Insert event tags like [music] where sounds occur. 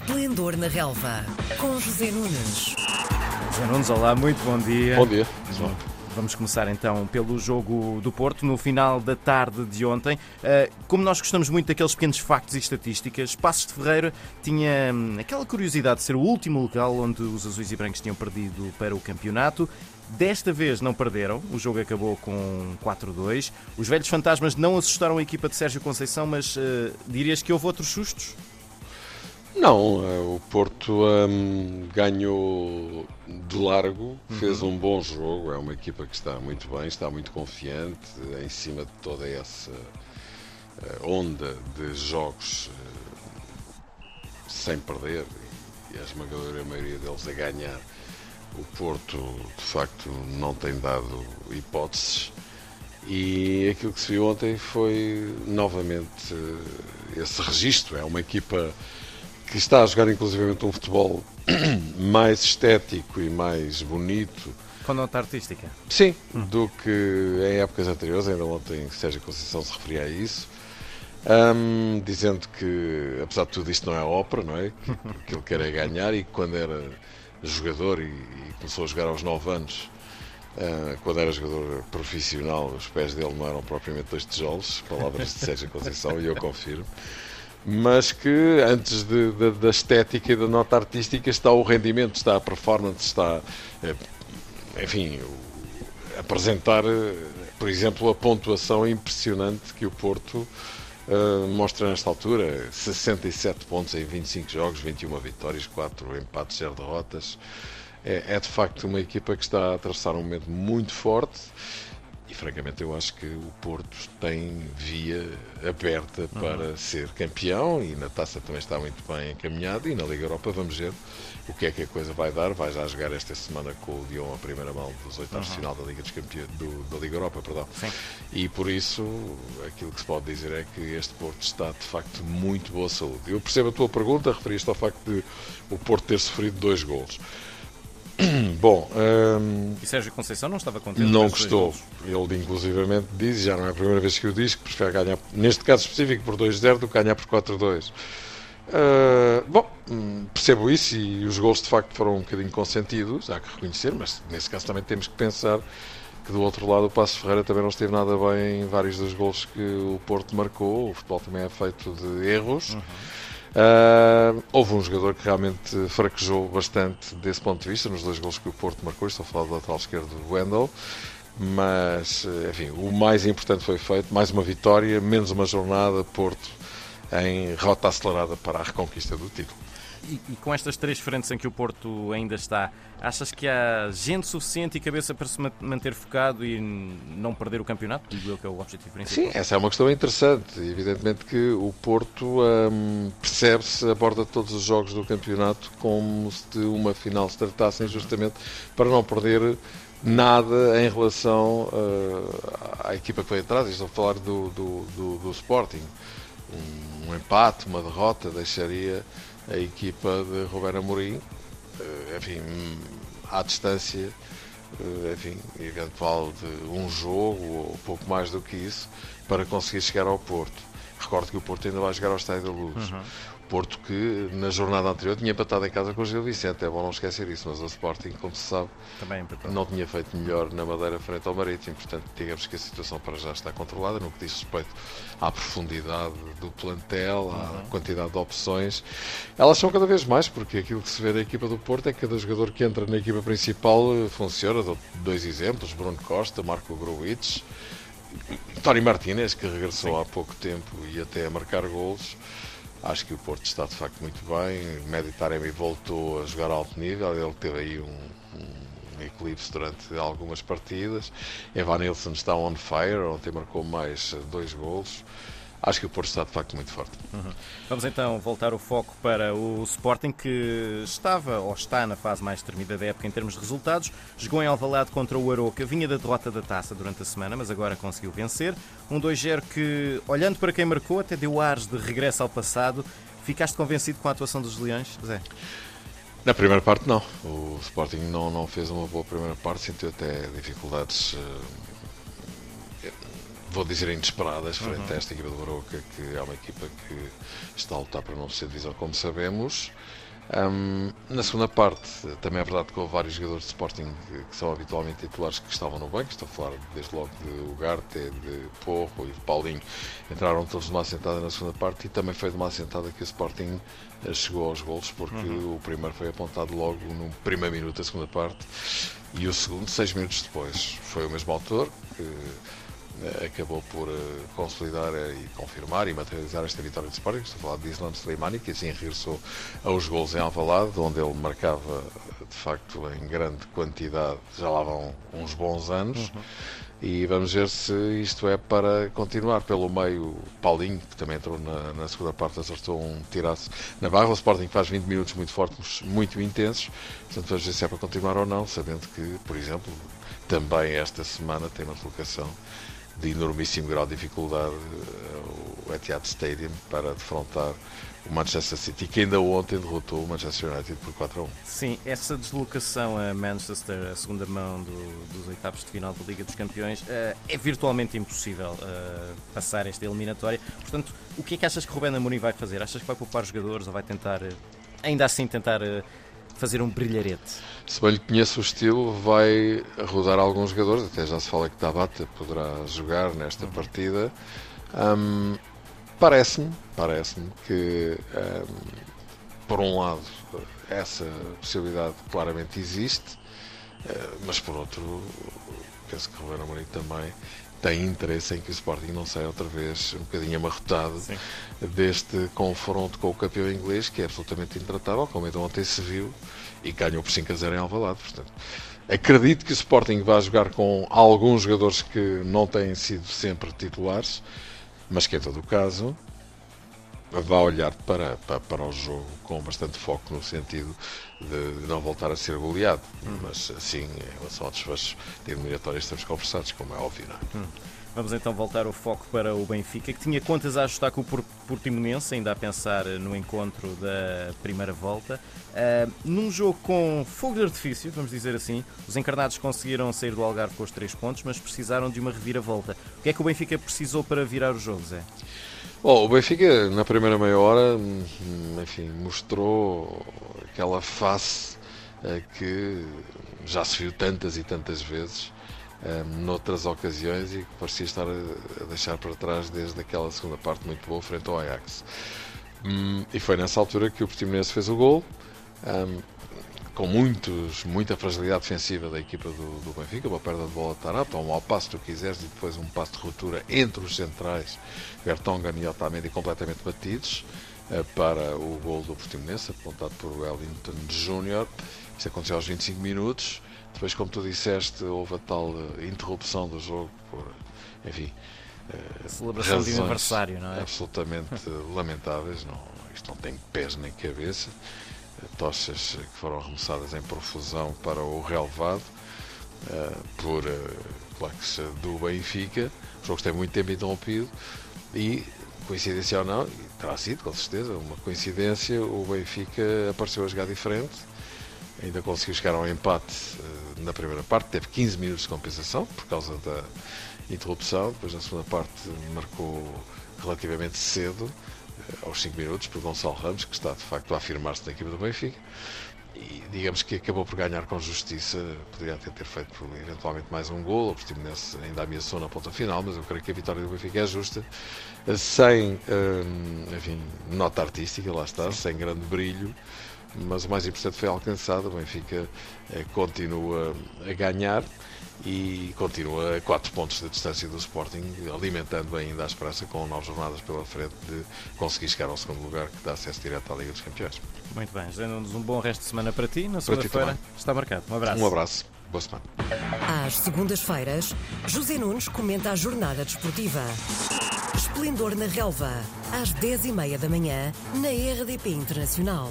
Esplendor na Relva, com José Nunes. José Nunes, olá, muito bom dia. Bom dia. Vamos começar então pelo jogo do Porto, no final da tarde de ontem. Uh, como nós gostamos muito daqueles pequenos factos e estatísticas, Passos de Ferreira tinha hum, aquela curiosidade de ser o último local onde os azuis e brancos tinham perdido para o campeonato. Desta vez não perderam, o jogo acabou com 4-2. Os velhos fantasmas não assustaram a equipa de Sérgio Conceição, mas uh, dirias que houve outros sustos? Não, eh, o Porto um, ganhou de largo, fez uhum. um bom jogo. É uma equipa que está muito bem, está muito confiante em cima de toda essa uh, onda de jogos uh, sem perder e a esmagadora maioria deles a ganhar. O Porto, de facto, não tem dado hipóteses. E aquilo que se viu ontem foi novamente esse registro. É uma equipa que está a jogar inclusivamente um futebol [clears throat] mais estético e mais bonito. Com nota artística? Sim, hum. do que em épocas anteriores, ainda ontem Sérgio Conceição se referia a isso. Um, dizendo que, apesar de tudo, isto não é ópera, não é? Que, [laughs] que ele quer é ganhar e que quando era jogador e, e, começou a jogar aos 9 anos, uh, quando era jogador profissional, os pés dele não eram propriamente dois tijolos, palavras de Sérgio Conceição, e eu confirmo mas que antes de, de, da estética e da nota artística está o rendimento, está a performance, está, eh, enfim, apresentar, eh, por exemplo, a pontuação impressionante que o Porto uh, mostra nesta altura: 67 pontos em 25 jogos, 21 vitórias, 4 empates, 0 derrotas. É, é de facto uma equipa que está a atravessar um momento muito forte e francamente eu acho que o Porto tem via aberta para uhum. ser campeão e na taça também está muito bem encaminhado e na Liga Europa vamos ver o que é que a coisa vai dar. Vai já jogar esta semana com o Lyon a primeira mão dos oitavos de uhum. final da Liga dos Campeões do, da Liga Europa, perdão. Sim. E por isso aquilo que se pode dizer é que este Porto está de facto muito boa saúde. Eu percebo a tua pergunta, referiste ao facto de o Porto ter sofrido dois golos. [clears throat] Bom, um, e Sérgio Conceição não estava contente Não gostou. Ele, inclusivamente, diz, já não é a primeira vez que o diz, que prefere ganhar, neste caso específico, por 2-0 do que ganhar por 4-2. Uh, ah, bom, hum, percebo isso e os gols de facto foram um bocadinho consentidos, há que reconhecer, mas nesse caso também temos que pensar que do outro lado o Passo Ferreira também não esteve nada bem em vários dos gols que o Porto marcou. O futebol também é feito de erros. Uhum. Uh, houve um jogador que realmente fraquejou bastante desse ponto de vista, nos dois gols que o Porto marcou, estou a falar do lateral esquerdo do Wendel, mas enfim, o mais importante foi feito, mais uma vitória, menos uma jornada, Porto em rota acelerada para a reconquista do título. E, e, com estas três frentes em que o Porto ainda está, achas que há gente suficiente e cabeça para se manter focado e não perder o campeonato? Digo eu que é o objetivo principal. Sim, essa é uma questão interessante. Evidentemente que o Porto hum, percebe-se a borda de todos os jogos do campeonato como se de uma final se tratassem justamente para não perder nada em relação uh, à equipa que foi atrás. Estou a falar do, do, do, do Sporting. Um, um empate, uma derrota deixaria a equipa de Roberto Amorim, eh, enfim, à distância, eh, enfim, eventual de um jogo ou pouco mais do que isso, para conseguir chegar ao Porto. Recordo que o Porto ainda vai jogar ao Estádio da Luz. Uhum. Porto que na jornada anterior tinha empatado em casa com o Gil Vicente, é bom não esquecer isso, mas o Sporting, como se sabe, não tinha feito melhor na Madeira frente ao Marítimo, portanto digamos que a situação para já está controlada no que diz respeito à profundidade do plantel, à uhum. quantidade de opções. Elas são cada vez mais, porque aquilo que se vê da equipa do Porto é que cada jogador que entra na equipa principal eh, funciona. Dou dois exemplos, Bruno Costa, Marco Gruitch, Tony Martinez, que regressou Sim. há pouco tempo e até a marcar golos. Acho que o Porto está de facto muito bem. Médio Taremi voltou a jogar alto nível. Ele teve aí um, um eclipse durante algumas partidas. Evan Nilsson está on fire. Ontem marcou mais dois golos acho que o Porto está de facto muito forte. Uhum. Vamos então voltar o foco para o Sporting que estava ou está na fase mais termida da época em termos de resultados. Jogou em Alvalade contra o Aroca, vinha da derrota da taça durante a semana, mas agora conseguiu vencer. Um 2-0 que, olhando para quem marcou, até deu ares de regresso ao passado. Ficaste convencido com a atuação dos Leões, Zé? Na primeira parte não. O Sporting não, não fez uma boa primeira parte, sentiu até dificuldades uh, vou dizer inesperadas, frente uhum. a esta equipa do Baroca, que é uma equipa que está a lutar para não ser divisão, como sabemos. Um, na segunda parte, também é verdade que houve vários jogadores de Sporting que, são habitualmente titulares que estavam no banco. Estou a falar desde logo de Ugarte, de Porro e de Paulinho. Entraram todos de uma assentada na segunda parte e também foi de uma assentada que o Sporting eh, chegou aos golos, porque uhum. o primeiro foi apontado logo no primeiro minuto da segunda parte e o segundo, seis minutos depois. Foi o mesmo autor que acabou por uh, consolidar uh, e confirmar e materializar esta vitória de Sporting. Estou a falar de Islam Slimani, que assim regressou aos gols em Alvalade, onde ele marcava de facto em grande quantidade, já lá vão uns bons anos. Uhum. E vamos ver se isto é para continuar. Pelo meio, Paulinho, que também entrou na, na segunda parte, acertou um tiraço na barra. O Sporting faz 20 minutos muito fortes, muito intensos. Portanto, vamos ver se é para continuar ou não, sabendo que, por exemplo, também esta semana tem uma deslocação de enormíssimo grau de dificuldade eh, o Etihad Stadium para defrontar o Manchester City, que ainda ontem derrotou o Manchester United por 4 a 1. Sim, essa deslocação a Manchester, a segunda mão do, dos oitavos de final da Liga dos Campeões, uh, é virtualmente impossível uh, passar esta eliminatória. Portanto, o que é que achas que o Rubén Amorim vai fazer? Achas que vai poupar jogadores ou vai tentar, uh, ainda assim, tentar fazer um brilharete? Se bem lhe conheço o estilo, vai rodar alguns jogadores, até já se fala que Tabata poderá jogar nesta uhum. partida. Um, parece-me, parece-me que um, por um lado essa possibilidade claramente existe, uh, mas por outro penso que o Ruben Amorim também tem interesse em que o Sporting não saia outra vez um bocadinho amarrotado Sim. deste confronto com o campeão inglês, que é absolutamente intratável, como então ontem se viu, e ganhou por 5 a 0 em Alvalade. Portanto, acredito que o Sporting vai jogar com alguns jogadores que não têm sido sempre titulares, mas que em todo o caso vai olhar para, para, para, o jogo com bastante foco no sentido de, não voltar a ser goleado. Hum. Mas assim, em relação ao desfecho de eliminatórias, estamos conversados, como é óbvio. Não é? Hum. Vamos então voltar o foco para o Benfica, que tinha contas a ajustar com o Portimonense, ainda a pensar no encontro da primeira volta. Uh, num jogo com fogo de artifício, vamos dizer assim, os encarnados conseguiram sair do Algarve com os três pontos, mas precisaram de uma reviravolta. O que é que o Benfica precisou para virar o jogo, Zé? Bom, o Benfica, na primeira meia hora, hum, enfim, mostrou aquela face eh, que já se viu tantas e tantas vezes um, noutras ocasiões e que parecia estar a, deixar para trás desde aquela segunda parte muito boa frente ao Ajax. Um, e foi nessa altura que o Portimonense fez o gol. Um, com muitos, muita fragilidade defensiva da equipa do, do Benfica, uma perda de bola de Tarapto, um mau passo, tu quiseres, e depois um passo de ruptura entre os centrais, Vertonghen e Otamendi, completamente batidos, uh, para o gol do Portimonense, apontado por Wellington Júnior. Isso aconteceu aos 25 minutos. Depois, como tu disseste, houve a tal uh, interrupção do jogo por, enfim, uh, celebração de aniversário, não é? Absolutamente [laughs] lamentáveis. Não, isto não tem pés nem cabeça tochas que foram arremessadas em profusão para o relevado uh, por uh, do Benfica. O jogo tem muito tempo interrompido e, coincidência ou não, terá sido com certeza uma coincidência, o Benfica apareceu a jogar diferente, ainda conseguiu chegar ao empate uh, na primeira parte, teve 15 minutos de compensação por causa da interrupção, depois na segunda parte marcou relativamente cedo aos 5 minutos por Gonçalo Ramos, que está de facto a afirmar-se na equipa do Benfica. E digamos que acabou por ganhar com justiça. Poderia até ter feito eventualmente mais um gol. O Portimonense ainda ameaçou na ponta final, mas eu creio que a vitória do Benfica é justa. Sem hum, enfim, nota artística, lá está, sem grande brilho. Mas o mais importante foi alcançado. O Benfica eh, continua a ganhar e continua a 4 pontos de distância do Sporting, alimentando ainda a esperança com nove jornadas pela frente de conseguir chegar ao segundo lugar que dá acesso direto à Liga dos Campeões. Muito bem, desejando-nos um bom resto de semana para ti. Na segunda-feira está marcado. Um abraço. Um abraço. Boa semana. Às segundas-feiras, José Nunes comenta a jornada desportiva. Esplendor na Relva, às 10h30 da manhã, na RDP Internacional.